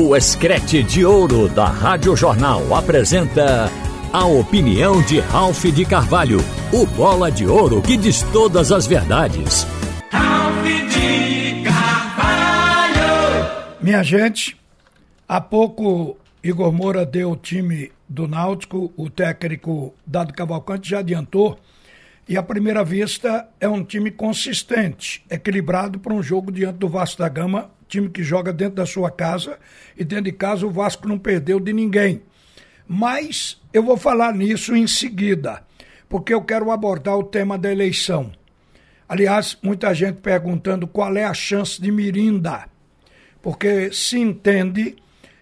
O Escrete de Ouro da Rádio Jornal apresenta a opinião de Ralph de Carvalho, o bola de ouro que diz todas as verdades. Ralph de Carvalho! Minha gente, há pouco Igor Moura deu o time do Náutico, o técnico Dado Cavalcante já adiantou. E à primeira vista é um time consistente, equilibrado para um jogo diante do Vasco da Gama time que joga dentro da sua casa e dentro de casa o Vasco não perdeu de ninguém. Mas eu vou falar nisso em seguida, porque eu quero abordar o tema da eleição. Aliás, muita gente perguntando qual é a chance de Mirinda, porque se entende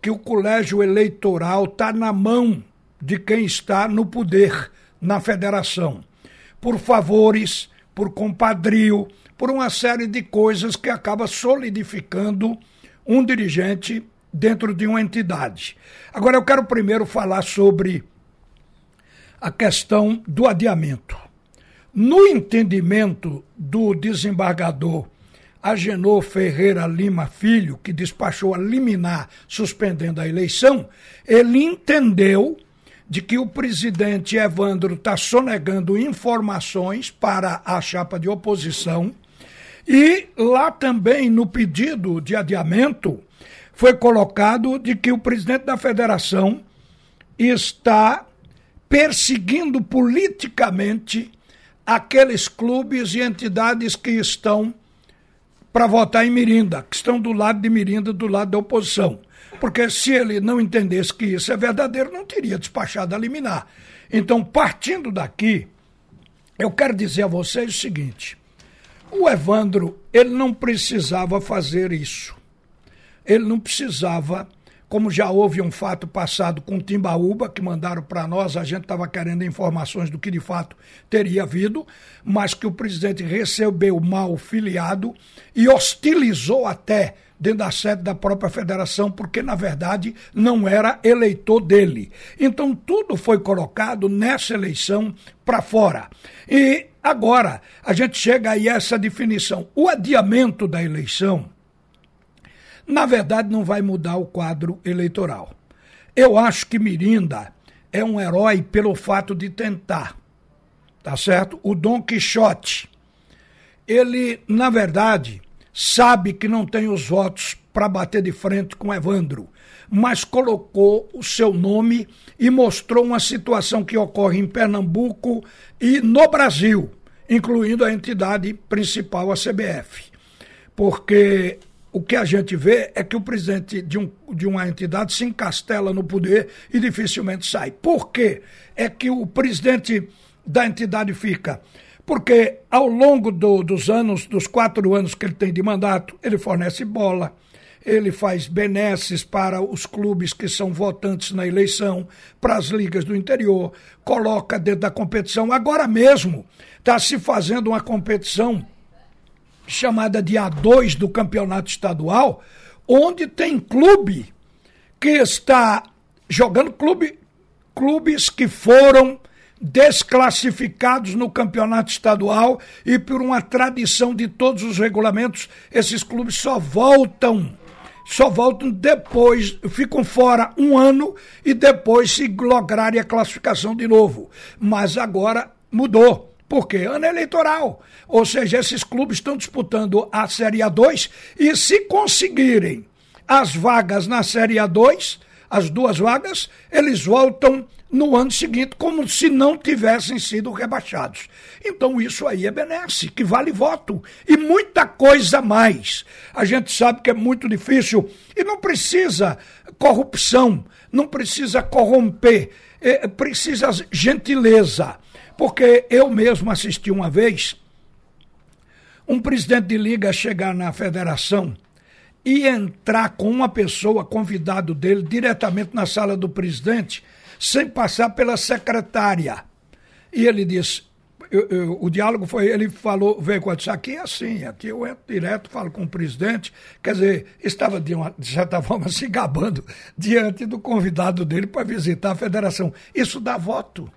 que o colégio eleitoral está na mão de quem está no poder na federação. Por favores, por compadrio, por uma série de coisas que acaba solidificando um dirigente dentro de uma entidade. Agora eu quero primeiro falar sobre a questão do adiamento. No entendimento do desembargador Agenor Ferreira Lima Filho, que despachou a liminar suspendendo a eleição, ele entendeu de que o presidente Evandro está sonegando informações para a chapa de oposição e lá também no pedido de adiamento foi colocado de que o presidente da federação está perseguindo politicamente aqueles clubes e entidades que estão para votar em Mirinda, que estão do lado de Mirinda, do lado da oposição. Porque se ele não entendesse que isso é verdadeiro, não teria despachado a liminar. Então, partindo daqui, eu quero dizer a vocês o seguinte: o Evandro, ele não precisava fazer isso. Ele não precisava, como já houve um fato passado com Timbaúba, que mandaram para nós, a gente estava querendo informações do que de fato teria havido, mas que o presidente recebeu mal filiado e hostilizou até dentro da sede da própria federação, porque na verdade não era eleitor dele. Então tudo foi colocado nessa eleição para fora. E agora a gente chega aí a essa definição. O adiamento da eleição, na verdade, não vai mudar o quadro eleitoral. Eu acho que Mirinda é um herói pelo fato de tentar. Tá certo? O Dom Quixote, ele, na verdade, sabe que não tem os votos para bater de frente com Evandro, mas colocou o seu nome e mostrou uma situação que ocorre em Pernambuco e no Brasil, incluindo a entidade principal, a CBF. Porque o que a gente vê é que o presidente de, um, de uma entidade se encastela no poder e dificilmente sai. Por quê? É que o presidente da entidade fica porque ao longo do, dos anos, dos quatro anos que ele tem de mandato, ele fornece bola, ele faz benesses para os clubes que são votantes na eleição, para as ligas do interior, coloca dentro da competição. Agora mesmo está se fazendo uma competição chamada de A2 do campeonato estadual, onde tem clube que está jogando clube, clubes que foram desclassificados no campeonato estadual e por uma tradição de todos os regulamentos, esses clubes só voltam só voltam depois, ficam fora um ano e depois se lograrem a classificação de novo. Mas agora mudou. Por quê? Ano eleitoral. Ou seja, esses clubes estão disputando a Série A2 e se conseguirem as vagas na Série A2, as duas vagas, eles voltam no ano seguinte, como se não tivessem sido rebaixados. Então isso aí é benesse, que vale voto. E muita coisa mais. A gente sabe que é muito difícil e não precisa corrupção, não precisa corromper, é, precisa gentileza. Porque eu mesmo assisti uma vez um presidente de liga chegar na federação e entrar com uma pessoa, convidado dele, diretamente na sala do presidente, sem passar pela secretária. E ele disse, eu, eu, o diálogo foi, ele falou, veio com isso aqui é assim, aqui eu entro direto, falo com o presidente, quer dizer, estava de, uma, de certa forma se gabando diante do convidado dele para visitar a federação. Isso dá voto.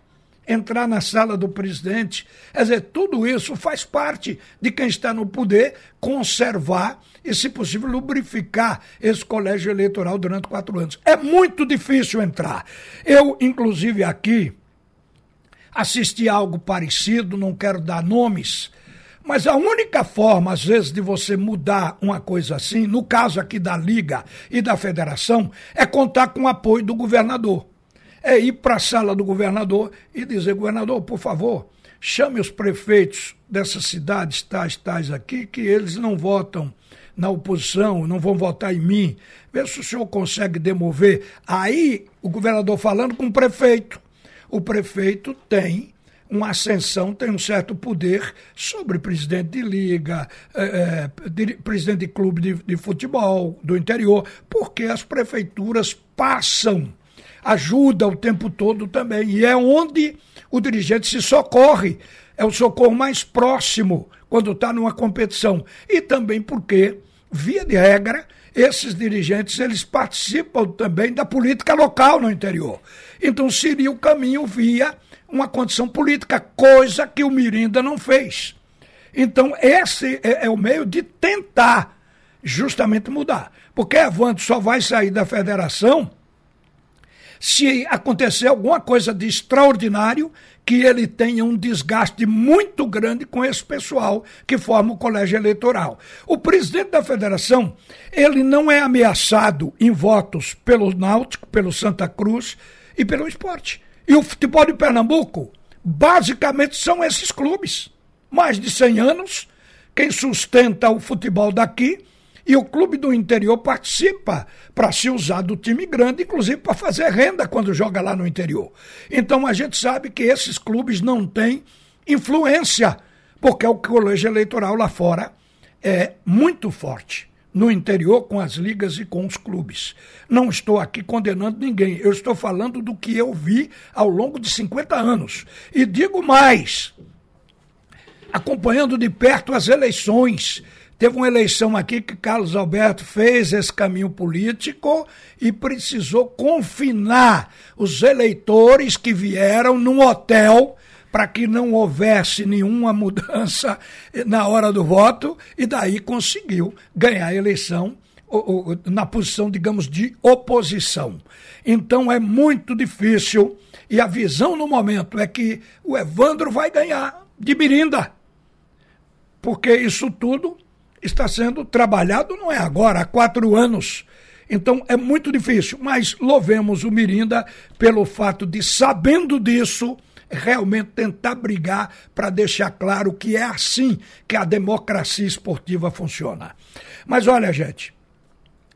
Entrar na sala do presidente. Quer dizer, tudo isso faz parte de quem está no poder conservar e, se possível, lubrificar esse colégio eleitoral durante quatro anos. É muito difícil entrar. Eu, inclusive, aqui assisti algo parecido, não quero dar nomes, mas a única forma, às vezes, de você mudar uma coisa assim, no caso aqui da Liga e da Federação, é contar com o apoio do governador. É ir para a sala do governador e dizer: governador, por favor, chame os prefeitos dessas cidades tais, tais aqui, que eles não votam na oposição, não vão votar em mim. Vê se o senhor consegue demover. Aí, o governador falando com o prefeito. O prefeito tem uma ascensão, tem um certo poder sobre presidente de liga, é, de, presidente de clube de, de futebol do interior, porque as prefeituras passam ajuda o tempo todo também. E é onde o dirigente se socorre. É o socorro mais próximo quando está numa competição. E também porque, via de regra, esses dirigentes eles participam também da política local no interior. Então seria o caminho via uma condição política, coisa que o Mirinda não fez. Então esse é, é o meio de tentar justamente mudar. Porque Evandro só vai sair da federação se acontecer alguma coisa de extraordinário, que ele tenha um desgaste muito grande com esse pessoal que forma o colégio eleitoral. O presidente da federação, ele não é ameaçado em votos pelo Náutico, pelo Santa Cruz e pelo esporte. E o futebol de Pernambuco, basicamente, são esses clubes. Mais de 100 anos, quem sustenta o futebol daqui e o clube do interior participa para se usar do time grande, inclusive para fazer renda quando joga lá no interior. Então a gente sabe que esses clubes não têm influência, porque o colégio eleitoral lá fora é muito forte no interior com as ligas e com os clubes. Não estou aqui condenando ninguém, eu estou falando do que eu vi ao longo de 50 anos. E digo mais, acompanhando de perto as eleições Teve uma eleição aqui que Carlos Alberto fez esse caminho político e precisou confinar os eleitores que vieram num hotel para que não houvesse nenhuma mudança na hora do voto e daí conseguiu ganhar a eleição na posição, digamos, de oposição. Então é muito difícil e a visão no momento é que o Evandro vai ganhar de Mirinda. Porque isso tudo está sendo trabalhado, não é agora, há quatro anos. Então é muito difícil, mas louvemos o Mirinda pelo fato de, sabendo disso, realmente tentar brigar para deixar claro que é assim que a democracia esportiva funciona. Mas olha, gente,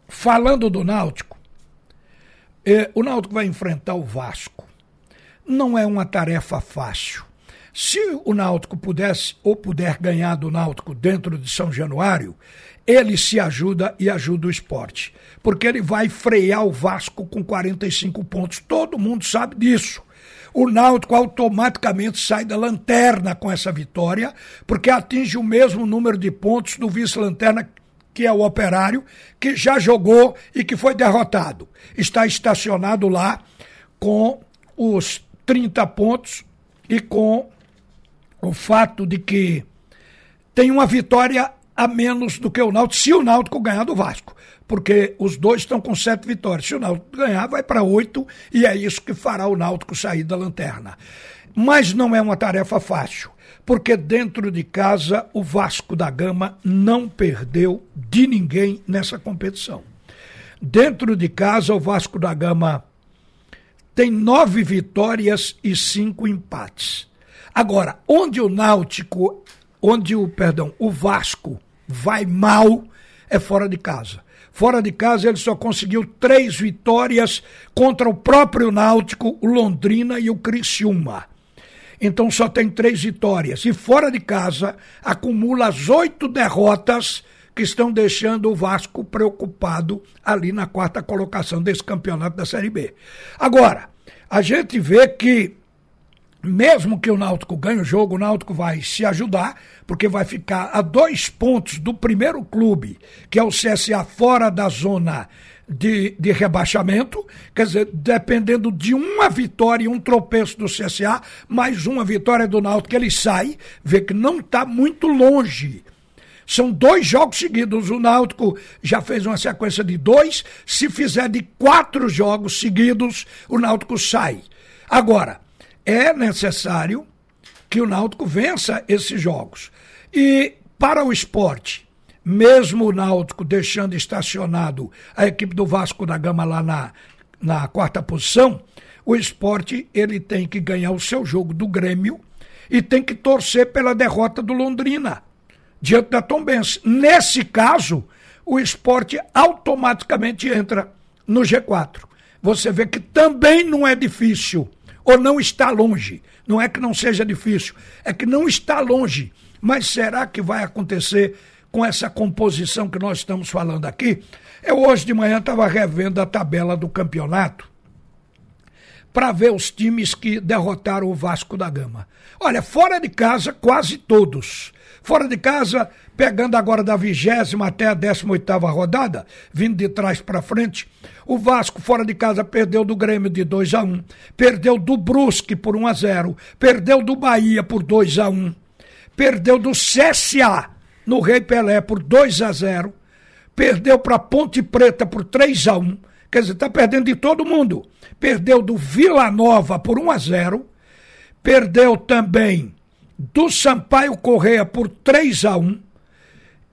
falando do Náutico, eh, o Náutico vai enfrentar o Vasco. Não é uma tarefa fácil. Se o Náutico pudesse ou puder ganhar do Náutico dentro de São Januário, ele se ajuda e ajuda o esporte. Porque ele vai frear o Vasco com 45 pontos. Todo mundo sabe disso. O Náutico automaticamente sai da lanterna com essa vitória, porque atinge o mesmo número de pontos do vice-lanterna que é o Operário, que já jogou e que foi derrotado. Está estacionado lá com os 30 pontos e com o fato de que tem uma vitória a menos do que o Náutico, se o Náutico ganhar do Vasco. Porque os dois estão com sete vitórias. Se o Náutico ganhar, vai para oito, e é isso que fará o Náutico sair da lanterna. Mas não é uma tarefa fácil, porque dentro de casa o Vasco da Gama não perdeu de ninguém nessa competição. Dentro de casa, o Vasco da Gama tem nove vitórias e cinco empates. Agora, onde o Náutico, onde o, perdão, o Vasco vai mal é fora de casa. Fora de casa ele só conseguiu três vitórias contra o próprio Náutico, o Londrina e o Criciúma. Então só tem três vitórias. E fora de casa acumula as oito derrotas que estão deixando o Vasco preocupado ali na quarta colocação desse campeonato da Série B. Agora, a gente vê que mesmo que o Náutico ganhe o jogo, o Náutico vai se ajudar, porque vai ficar a dois pontos do primeiro clube, que é o CSA, fora da zona de, de rebaixamento, quer dizer, dependendo de uma vitória e um tropeço do CSA, mais uma vitória do Náutico, ele sai, vê que não está muito longe. São dois jogos seguidos. O Náutico já fez uma sequência de dois. Se fizer de quatro jogos seguidos, o Náutico sai. Agora, é necessário que o Náutico vença esses jogos. E para o esporte, mesmo o Náutico deixando estacionado a equipe do Vasco da Gama lá na, na quarta posição, o esporte ele tem que ganhar o seu jogo do Grêmio e tem que torcer pela derrota do Londrina diante da Tombense. Nesse caso, o esporte automaticamente entra no G4. Você vê que também não é difícil, ou não está longe. Não é que não seja difícil, é que não está longe. Mas será que vai acontecer com essa composição que nós estamos falando aqui? Eu hoje de manhã estava revendo a tabela do campeonato para ver os times que derrotaram o Vasco da Gama. Olha, fora de casa, quase todos. Fora de casa, pegando agora da vigésima até a décima oitava rodada, vindo de trás para frente, o Vasco fora de casa perdeu do Grêmio de 2 a 1 um, perdeu do Brusque por 1 um a 0 perdeu do Bahia por 2 a 1 um, perdeu do CSA no Rei Pelé por 2 a 0 perdeu para Ponte Preta por 3 a 1 quer dizer, está perdendo de todo mundo. Perdeu do Vila Nova por 1 a 0 perdeu também do Sampaio Correia por 3 a 1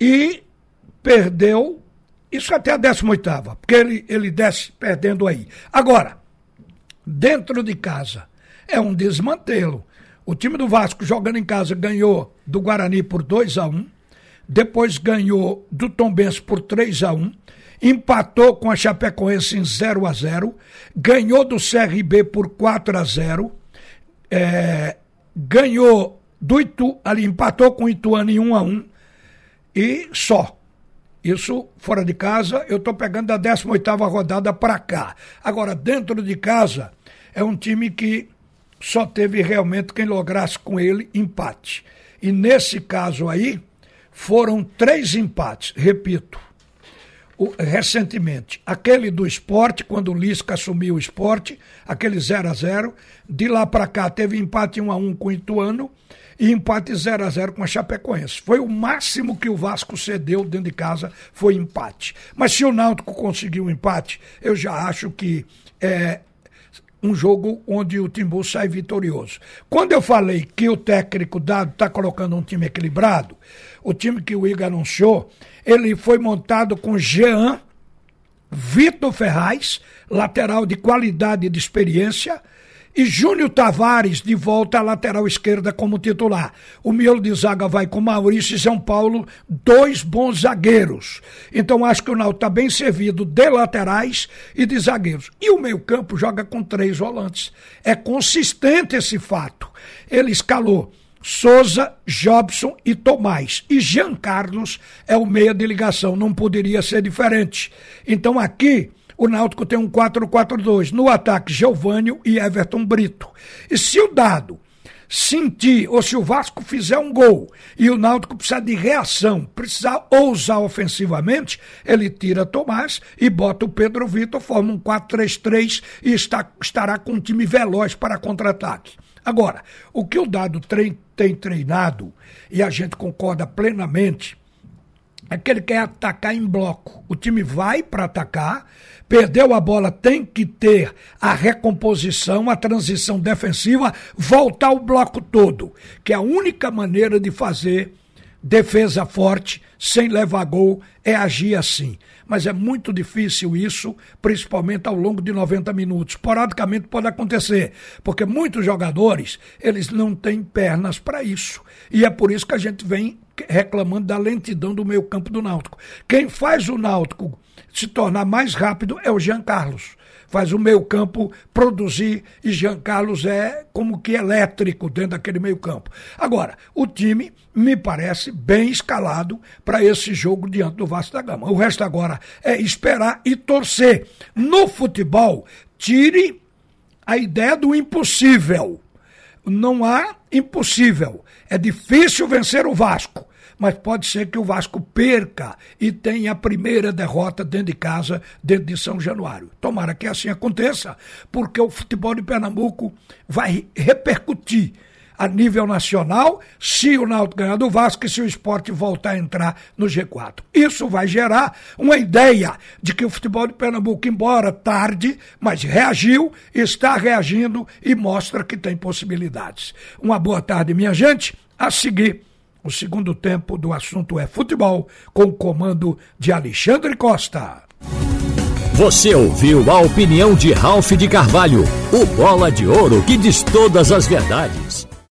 e perdeu, isso até a 18 porque ele, ele desce perdendo aí. Agora, dentro de casa, é um desmantelo. O time do Vasco jogando em casa ganhou do Guarani por 2 a 1 depois ganhou do Tombense por 3 a 1 empatou com a Chapecoense em 0 a 0 ganhou do CRB por 4 a 0 é, ganhou do Itu, ali empatou com o Ituano em 1 a 1 e só. Isso fora de casa, eu estou pegando da 18ª rodada para cá. Agora, dentro de casa, é um time que só teve realmente quem lograsse com ele empate. E nesse caso aí, foram três empates, repito. Recentemente, aquele do esporte, quando o Lisca assumiu o esporte, aquele 0 a 0 De lá para cá teve empate 1 a 1 com o Ituano e empate 0 a 0 com a Chapecoense. Foi o máximo que o Vasco cedeu dentro de casa, foi empate. Mas se o Náutico conseguiu um empate, eu já acho que é um jogo onde o Timbu sai vitorioso. Quando eu falei que o técnico dado está colocando um time equilibrado, o time que o Igor anunciou, ele foi montado com Jean, Vitor Ferraz, lateral de qualidade e de experiência, e Júnior Tavares de volta à lateral esquerda como titular. O miolo de zaga vai com Maurício e São Paulo, dois bons zagueiros. Então acho que o Náutico está bem servido de laterais e de zagueiros. E o meio-campo joga com três volantes. É consistente esse fato. Ele escalou Souza, Jobson e Tomás. E Jean Carlos é o meia de ligação, não poderia ser diferente. Então aqui o Náutico tem um 4-4-2. No ataque, Geovânio e Everton Brito. E se o dado sentir, ou se o Vasco fizer um gol e o Náutico precisar de reação, precisar ousar ofensivamente, ele tira Tomás e bota o Pedro Vitor, forma um 4-3-3 e está, estará com um time veloz para contra-ataque. Agora, o que o dado tem treinado, e a gente concorda plenamente, é que ele quer atacar em bloco. O time vai para atacar, perdeu a bola, tem que ter a recomposição, a transição defensiva, voltar o bloco todo, que é a única maneira de fazer defesa forte, sem levar gol, é agir assim. Mas é muito difícil isso, principalmente ao longo de 90 minutos. Poradicamente pode acontecer, porque muitos jogadores, eles não têm pernas para isso. E é por isso que a gente vem reclamando da lentidão do meio campo do Náutico. Quem faz o Náutico se tornar mais rápido é o Jean Carlos faz o meio campo produzir e Jean Carlos é como que elétrico dentro daquele meio campo. Agora, o time me parece bem escalado para esse jogo diante do Vasco da Gama. O resto agora é esperar e torcer. No futebol, tire a ideia do impossível. Não há impossível. É difícil vencer o Vasco. Mas pode ser que o Vasco perca e tenha a primeira derrota dentro de casa, dentro de São Januário. Tomara que assim aconteça, porque o futebol de Pernambuco vai repercutir a nível nacional se o Náutico ganhar do Vasco e se o esporte voltar a entrar no G4. Isso vai gerar uma ideia de que o futebol de Pernambuco, embora tarde, mas reagiu, está reagindo e mostra que tem possibilidades. Uma boa tarde, minha gente. A seguir, o segundo tempo do assunto é futebol, com o comando de Alexandre Costa. Você ouviu a opinião de Ralph de Carvalho, o bola de ouro que diz todas as verdades.